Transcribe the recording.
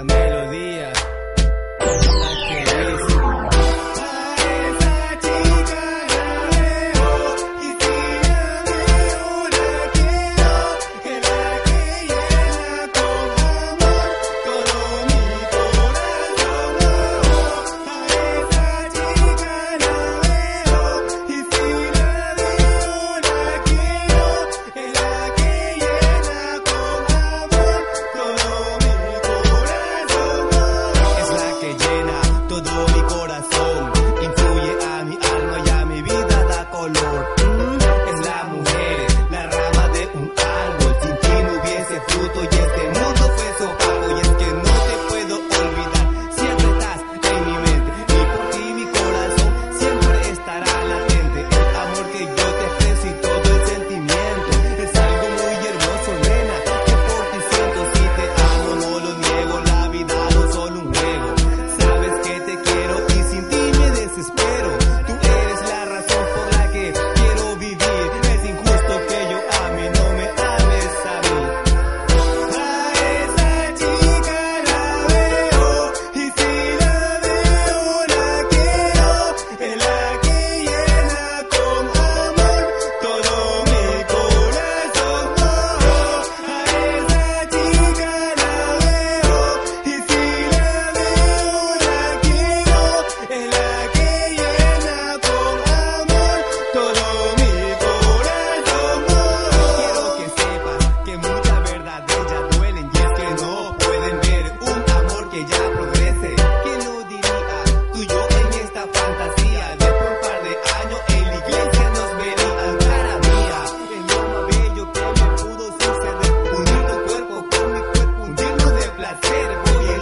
una melodía. fruto y es Hallelujah.